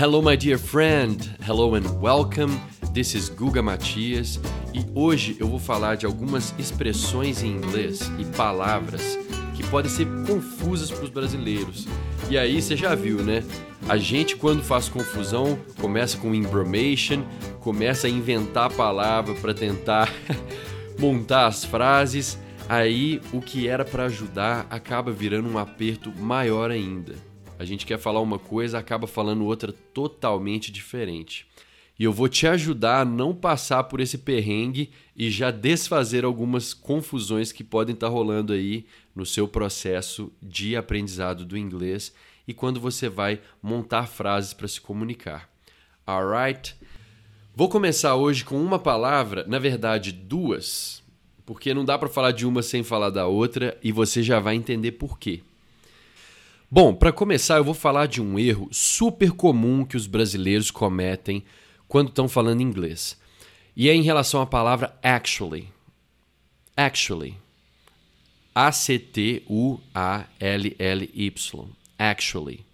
Hello, my dear friend. Hello and welcome. This is Guga Matias e hoje eu vou falar de algumas expressões em inglês e palavras que podem ser confusas para os brasileiros. E aí você já viu, né? A gente, quando faz confusão, começa com embromation, começa a inventar a palavra para tentar montar as frases. Aí o que era para ajudar acaba virando um aperto maior ainda. A gente quer falar uma coisa, acaba falando outra totalmente diferente. E eu vou te ajudar a não passar por esse perrengue e já desfazer algumas confusões que podem estar rolando aí no seu processo de aprendizado do inglês e quando você vai montar frases para se comunicar. Alright? Vou começar hoje com uma palavra, na verdade duas, porque não dá para falar de uma sem falar da outra e você já vai entender por quê. Bom, para começar, eu vou falar de um erro super comum que os brasileiros cometem quando estão falando inglês. E é em relação à palavra actually. Actually. A-C-T-U-A-L-L-Y. Actually.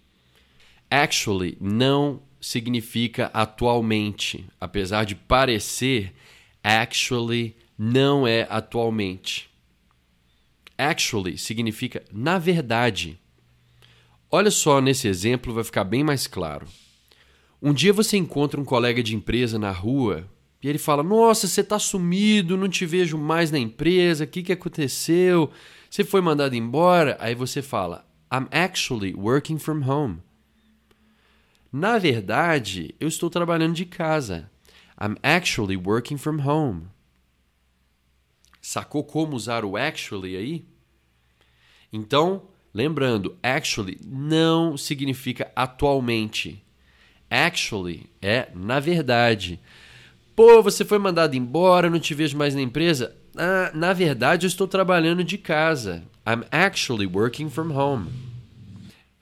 Actually não significa atualmente. Apesar de parecer, actually não é atualmente. Actually significa na verdade. Olha só, nesse exemplo vai ficar bem mais claro. Um dia você encontra um colega de empresa na rua e ele fala: Nossa, você está sumido, não te vejo mais na empresa, o que, que aconteceu? Você foi mandado embora? Aí você fala: I'm actually working from home. Na verdade, eu estou trabalhando de casa. I'm actually working from home. Sacou como usar o actually aí? Então, Lembrando, actually não significa atualmente. Actually é na verdade. Pô, você foi mandado embora, não te vejo mais na empresa? Ah, na verdade, eu estou trabalhando de casa. I'm actually working from home.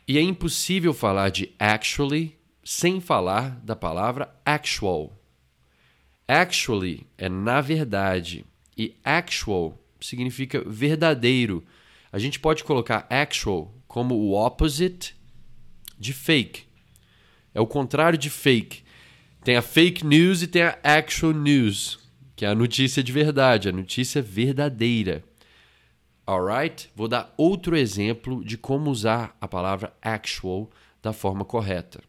E é impossível falar de actually sem falar da palavra actual. Actually é na verdade e actual significa verdadeiro a gente pode colocar actual como o opposite de fake. É o contrário de fake. Tem a fake news e tem a actual news, que é a notícia de verdade, a notícia verdadeira. Alright? Vou dar outro exemplo de como usar a palavra actual da forma correta.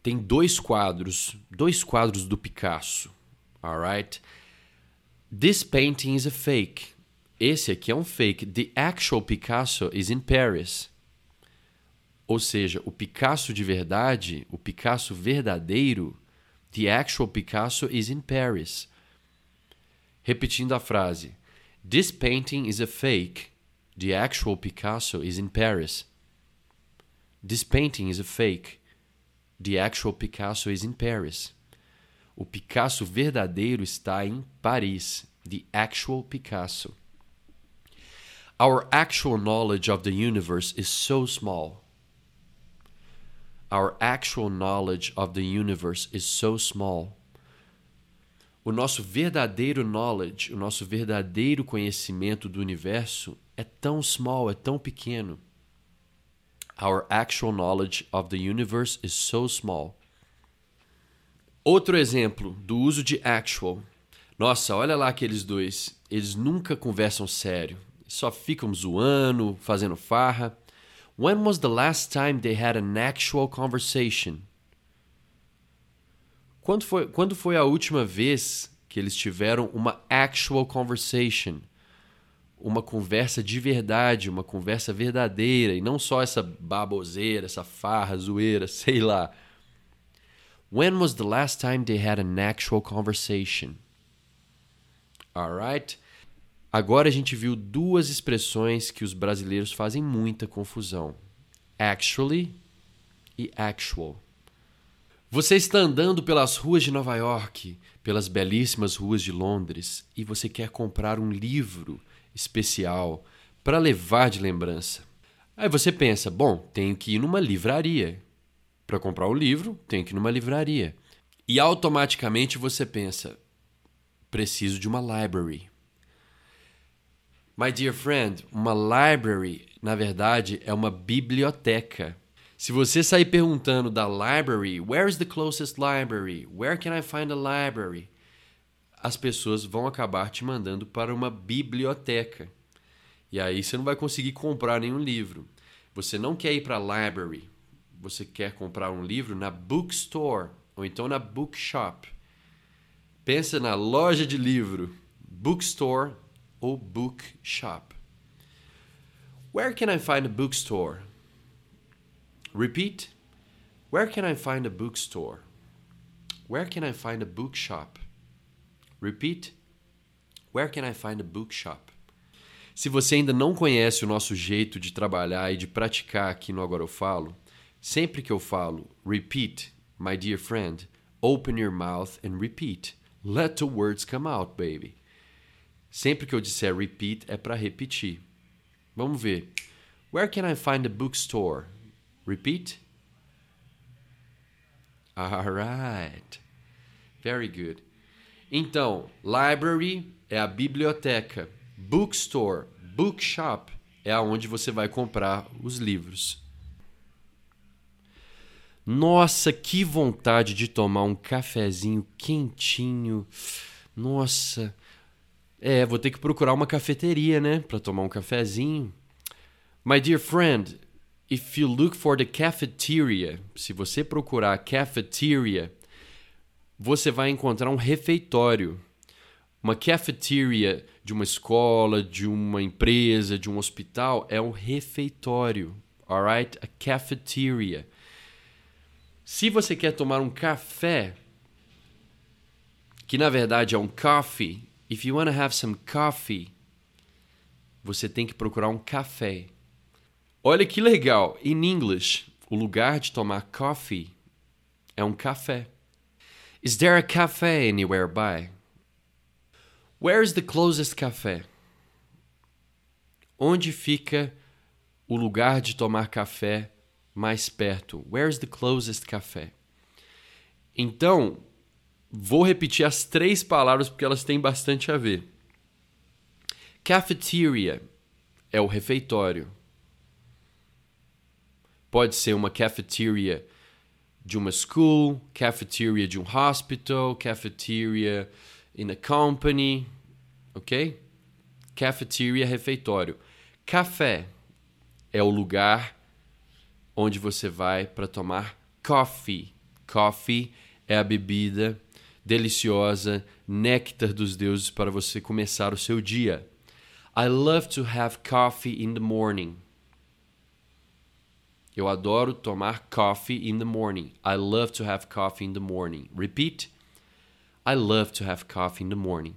Tem dois quadros, dois quadros do Picasso. Alright? This painting is a fake. Esse aqui é um fake. The actual Picasso is in Paris. Ou seja, o Picasso de verdade, o Picasso verdadeiro, the actual Picasso is in Paris. Repetindo a frase: This painting is a fake. The actual Picasso is in Paris. This painting is a fake. The actual Picasso is in Paris. O Picasso verdadeiro está em Paris. The actual Picasso. Our actual knowledge of the universe is so small. Our actual knowledge of the universe is so small. O nosso verdadeiro knowledge, o nosso verdadeiro conhecimento do universo é tão small, é tão pequeno. Our actual knowledge of the universe is so small. Outro exemplo do uso de actual. Nossa, olha lá aqueles dois. Eles nunca conversam sério só ficam zoando, fazendo farra. When was the last time they had an actual conversation? Quando foi, quando foi a última vez que eles tiveram uma actual conversation? Uma conversa de verdade, uma conversa verdadeira, e não só essa baboseira, essa farra, zoeira, sei lá. When was the last time they had an actual conversation? Alright? Agora a gente viu duas expressões que os brasileiros fazem muita confusão: actually e actual. Você está andando pelas ruas de Nova York, pelas belíssimas ruas de Londres, e você quer comprar um livro especial para levar de lembrança. Aí você pensa: bom, tenho que ir numa livraria. Para comprar o livro, tenho que ir numa livraria. E automaticamente você pensa: preciso de uma library. My dear friend, uma library, na verdade, é uma biblioteca. Se você sair perguntando da library, where is the closest library? Where can I find a library? As pessoas vão acabar te mandando para uma biblioteca. E aí você não vai conseguir comprar nenhum livro. Você não quer ir para a library. Você quer comprar um livro na bookstore ou então na bookshop. Pensa na loja de livro, bookstore ou bookshop. Where can I find a bookstore? Repeat. Where can I find a bookstore? Where can I find a bookshop? Repeat. Where can I find a bookshop? Se você ainda não conhece o nosso jeito de trabalhar e de praticar aqui no Agora Eu Falo, sempre que eu falo repeat, my dear friend, open your mouth and repeat. Let the words come out, baby. Sempre que eu disser repeat é para repetir. Vamos ver. Where can I find a bookstore? Repeat. All right. Very good. Então, library é a biblioteca. Bookstore, bookshop é aonde você vai comprar os livros. Nossa, que vontade de tomar um cafezinho quentinho. Nossa. É, vou ter que procurar uma cafeteria, né, para tomar um cafezinho. My dear friend, if you look for the cafeteria, se você procurar cafeteria, você vai encontrar um refeitório. Uma cafeteria de uma escola, de uma empresa, de um hospital é um refeitório, alright? A cafeteria. Se você quer tomar um café, que na verdade é um coffee, if you want to have some coffee, você tem que procurar um café. Olha que legal. In English, o lugar de tomar coffee é um café. Is there a cafe anywhere by? Where's the closest café? Onde fica o lugar de tomar café mais perto? Where's the closest café? Então, vou repetir as três palavras porque elas têm bastante a ver. Cafeteria é o refeitório. Pode ser uma cafeteria de uma school, cafeteria de um hospital, cafeteria in a company, ok? Cafeteria, refeitório. Café é o lugar onde você vai para tomar coffee. Coffee é a bebida deliciosa, néctar dos deuses para você começar o seu dia. I love to have coffee in the morning. Eu adoro tomar coffee in the morning. I love to have coffee in the morning. Repeat. I love to have coffee in the morning.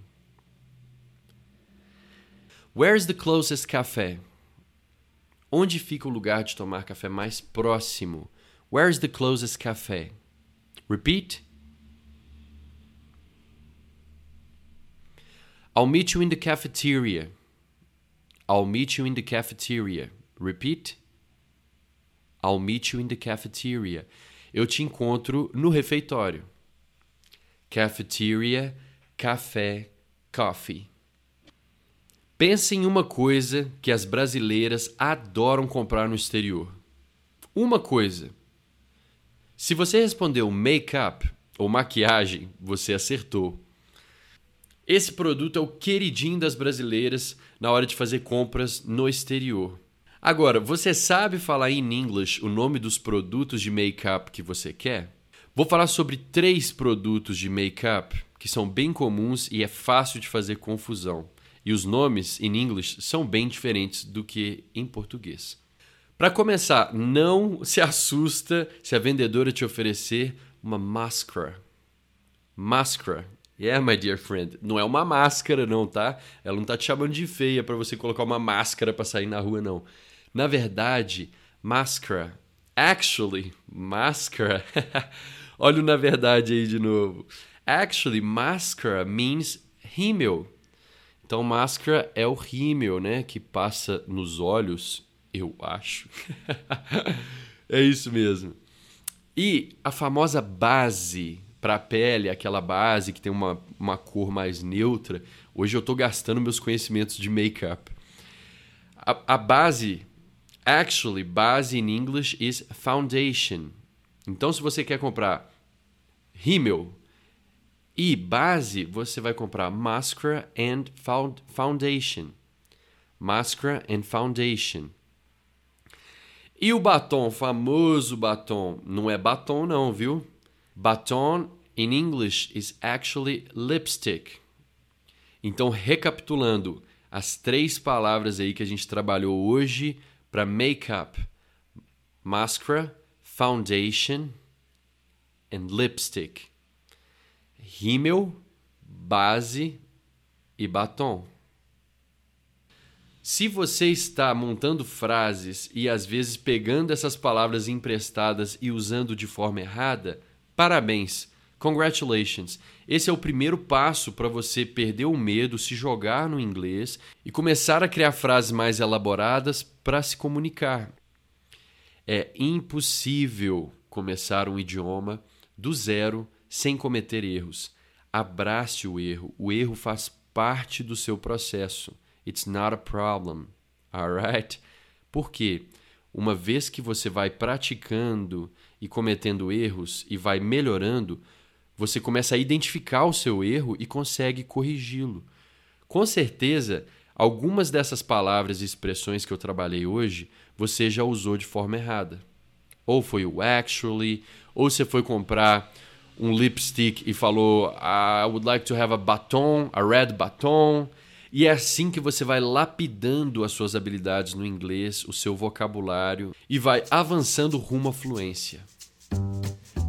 Where's the closest café? Onde fica o lugar de tomar café mais próximo? Where's the closest café? Repeat. I'll meet you in the cafeteria. I'll meet you in the cafeteria. Repeat. I'll meet you in the cafeteria. Eu te encontro no refeitório. Cafeteria, café, coffee. Pense em uma coisa que as brasileiras adoram comprar no exterior. Uma coisa. Se você respondeu make-up ou maquiagem, você acertou. Esse produto é o queridinho das brasileiras na hora de fazer compras no exterior. Agora, você sabe falar em inglês o nome dos produtos de make-up que você quer? Vou falar sobre três produtos de make-up que são bem comuns e é fácil de fazer confusão. E os nomes em inglês são bem diferentes do que em português. Para começar, não se assusta se a vendedora te oferecer uma máscara. Máscara. Yeah, my dear friend. Não é uma máscara, não, tá? Ela não tá te chamando de feia para você colocar uma máscara para sair na rua, não. Na verdade, máscara. Actually, máscara. Olha o na verdade aí de novo. Actually, máscara means rímel. Então, máscara é o rímel, né? Que passa nos olhos, eu acho. é isso mesmo. E a famosa base para a pele, aquela base que tem uma, uma cor mais neutra. Hoje eu estou gastando meus conhecimentos de make-up. A, a base Actually, base in English is foundation. Então, se você quer comprar rímel e base, você vai comprar mascara and foundation. Mascara and foundation. E o batom, famoso batom, não é batom não, viu? Baton in English is actually lipstick. Então, recapitulando as três palavras aí que a gente trabalhou hoje para makeup: máscara, foundation and lipstick. Rímel, base e batom. Se você está montando frases e às vezes pegando essas palavras emprestadas e usando de forma errada, parabéns! Congratulations! Esse é o primeiro passo para você perder o medo, se jogar no inglês e começar a criar frases mais elaboradas para se comunicar. É impossível começar um idioma do zero sem cometer erros. Abrace o erro. O erro faz parte do seu processo. It's not a problem. Alright? Por quê? Uma vez que você vai praticando e cometendo erros e vai melhorando, você começa a identificar o seu erro e consegue corrigi-lo. Com certeza, algumas dessas palavras e expressões que eu trabalhei hoje você já usou de forma errada. Ou foi o actually, ou você foi comprar um lipstick e falou I would like to have a baton, a red baton. E é assim que você vai lapidando as suas habilidades no inglês, o seu vocabulário e vai avançando rumo à fluência.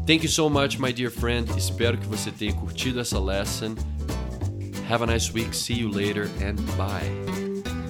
Thank you so much, my dear friend. Espero que você tenha curtido essa lesson. Have a nice week. See you later and bye.